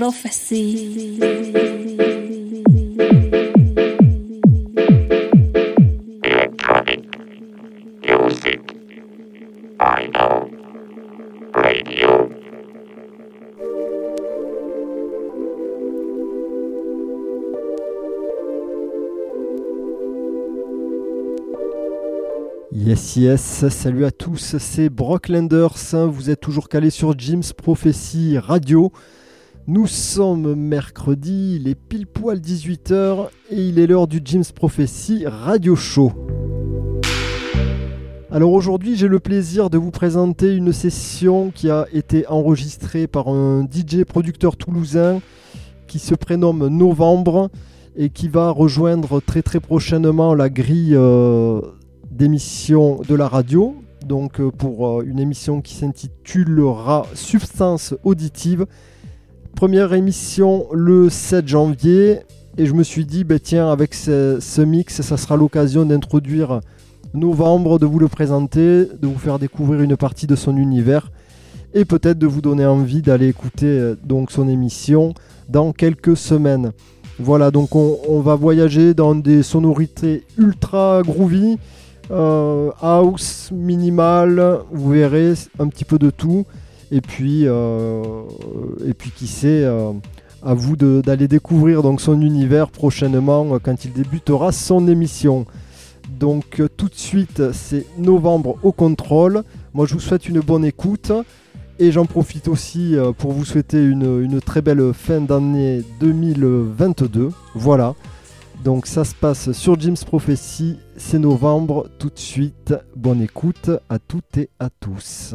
Prophecy. Yes, yes, salut à tous, c'est Brocklanders, vous êtes toujours calé sur Jim's Prophecy Radio. Nous sommes mercredi, il est pile poil 18h et il est l'heure du Jim's Prophecy Radio Show. Alors aujourd'hui, j'ai le plaisir de vous présenter une session qui a été enregistrée par un DJ producteur toulousain qui se prénomme Novembre et qui va rejoindre très très prochainement la grille euh, d'émission de la radio. Donc euh, pour euh, une émission qui s'intitulera Substance auditive. Première émission le 7 janvier. Et je me suis dit, bah, tiens, avec ce, mix, ça sera l'occasion d'introduire novembre, de vous le présenter, de vous faire découvrir une partie de son univers et peut-être de vous donner envie d'aller écouter euh, donc son émission dans quelques semaines. Voilà, donc on, on va voyager dans des sonorités ultra groovy, euh, house, minimal, vous verrez un petit peu de tout. Et puis, euh, et puis qui sait, euh, à vous d'aller découvrir donc son univers prochainement euh, quand il débutera son émission. Donc tout de suite, c'est novembre au contrôle. Moi, je vous souhaite une bonne écoute. Et j'en profite aussi pour vous souhaiter une, une très belle fin d'année 2022. Voilà. Donc ça se passe sur Jim's Prophecy. C'est novembre. Tout de suite, bonne écoute à toutes et à tous.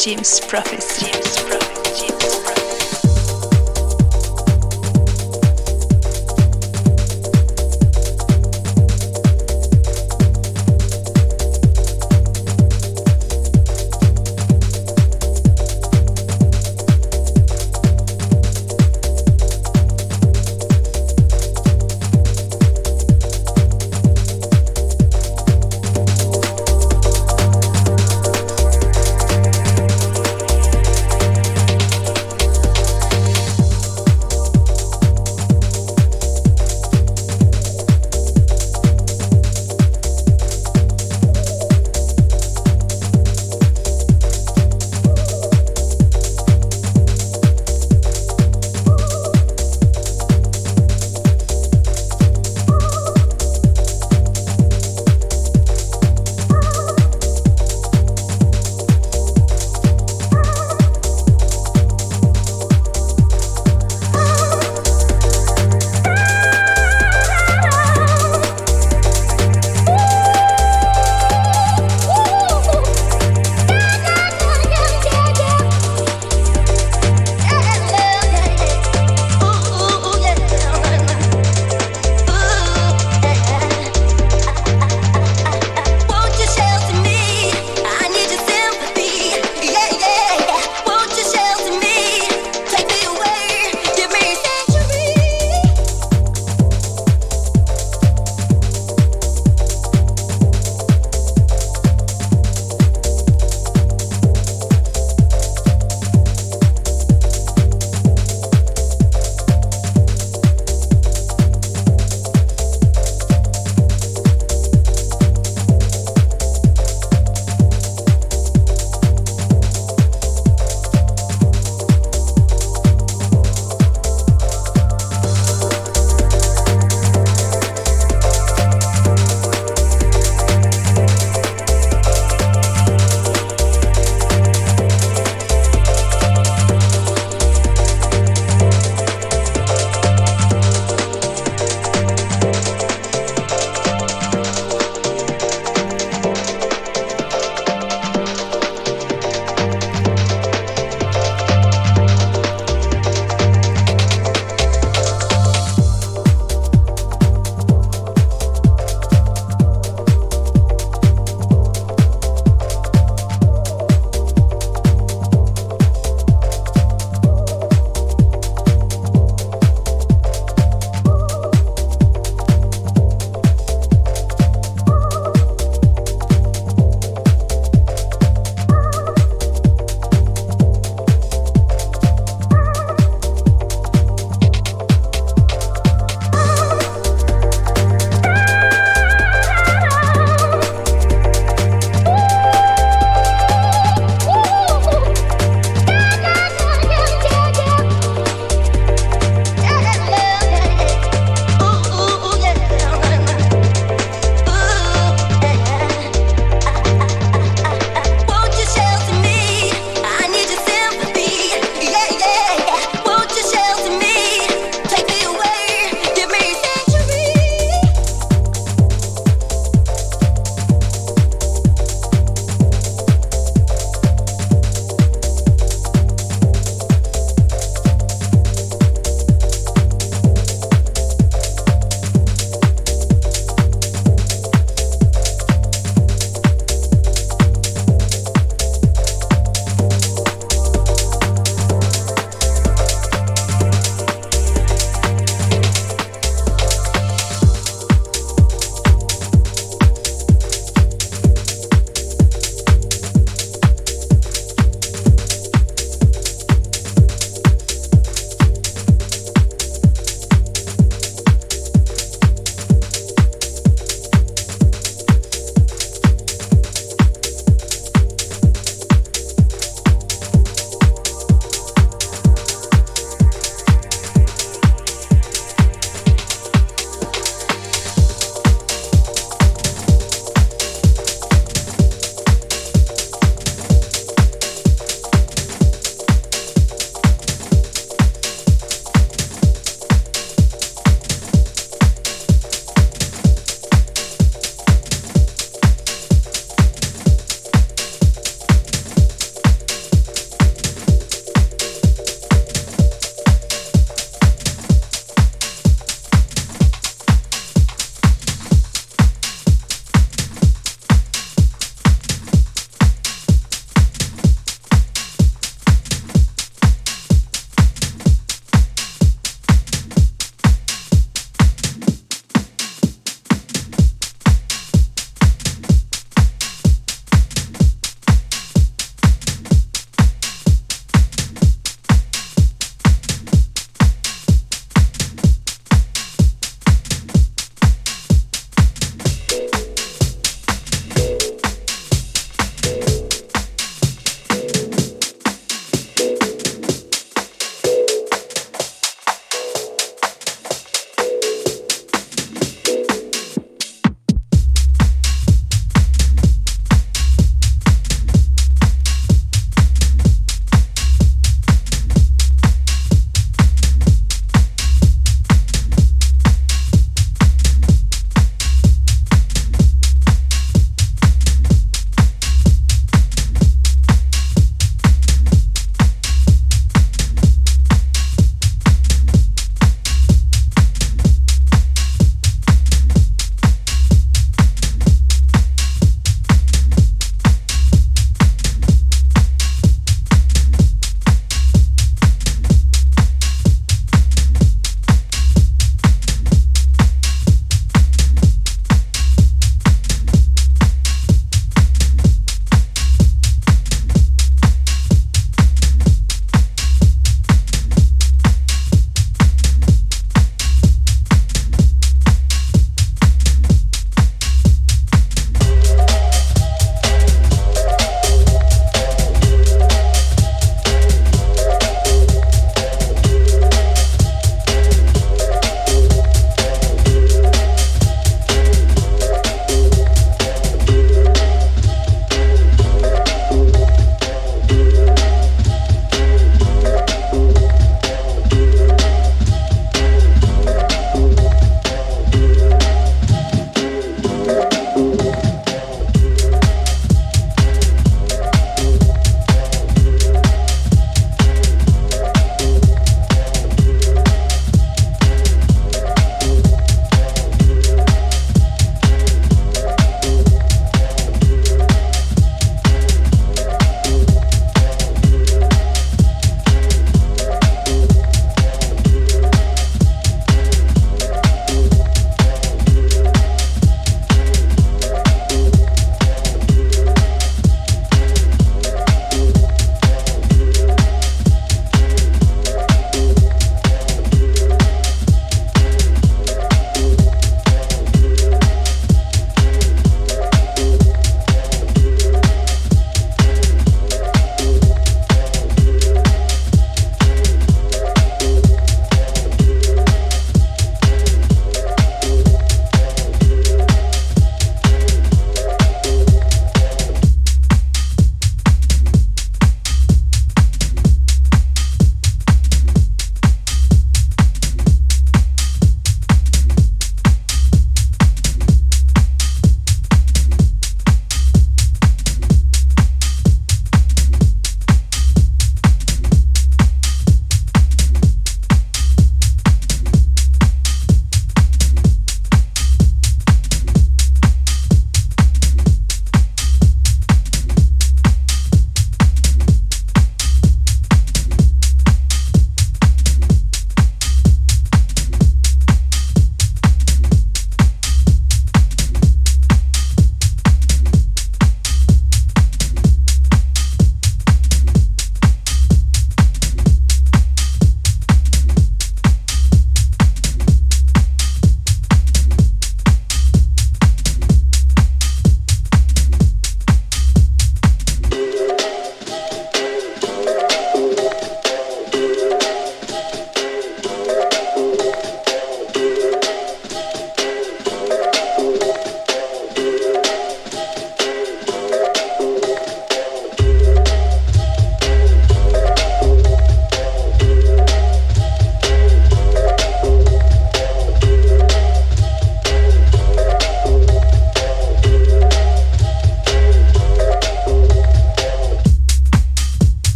listening to Jim's Prophecy. Jim's Prophecy.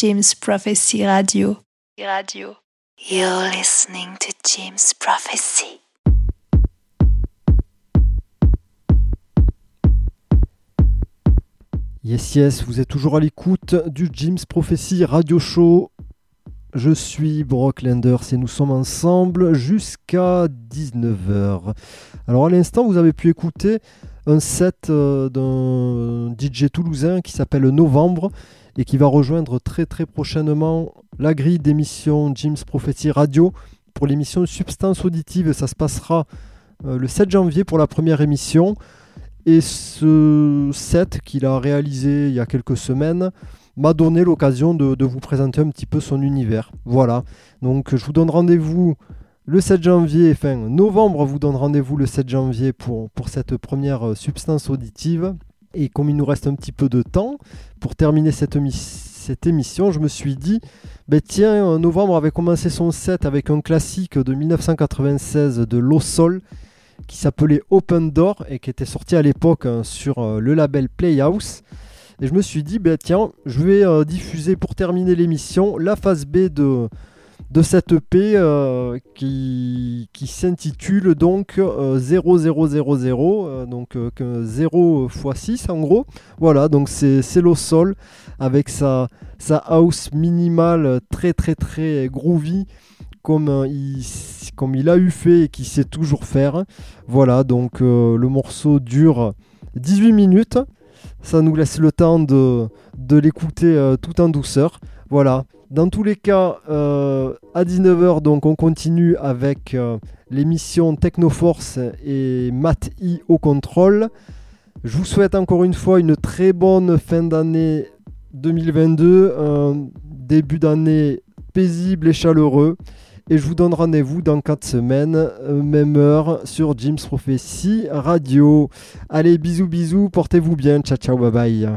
James Prophecy Radio. Radio. You're listening to James Prophecy. Yes, yes, vous êtes toujours à l'écoute du Jim's Prophecy Radio Show. Je suis Brock Lenders et nous sommes ensemble jusqu'à 19h. Alors à l'instant, vous avez pu écouter un set euh, d'un DJ toulousain qui s'appelle Novembre et qui va rejoindre très très prochainement la grille d'émission Jim's Prophecy Radio pour l'émission Substance Auditive. Ça se passera euh, le 7 janvier pour la première émission. Et ce set qu'il a réalisé il y a quelques semaines m'a donné l'occasion de, de vous présenter un petit peu son univers. Voilà. Donc je vous donne rendez-vous le 7 janvier, enfin novembre vous donne rendez-vous le 7 janvier pour, cette première euh, substance auditive. Et comme il nous reste un petit peu de temps pour terminer cette, émi- cette émission, je me suis dit, ben tiens, euh, novembre avait commencé son set avec un classique de 1996 de Low Soul qui s'appelait Open Door et qui était sorti à l'époque hein, sur euh, le label Playhouse. Et je me suis dit, ben tiens, je vais euh, diffuser pour terminer l'émission la phase B de, de cette EP euh, qui, qui s'intitule donc euh, 0000, euh, donc euh, que 0 x 6 en gros. Voilà, donc c'est Low Soul avec sa, sa house minimale très très très groovy comme, il, a eu fait et qu'il sait toujours faire. Voilà, donc le morceau dure 18 minutes. Ça nous laisse le temps de, de l'écouter tout en douceur. Voilà. Dans tous les cas, euh, à 19h, donc on continue avec euh, l'émission Technoforce et Matt I au contrôle. Je vous souhaite encore une fois une très bonne fin d'année 2022, un début d'année paisible et chaleureux. Et je vous donne rendez-vous dans 4 semaines, euh, même heure, sur Jim's Prophecy Radio. Allez, bisous, bisous, portez-vous bien, ciao, ciao, bye bye.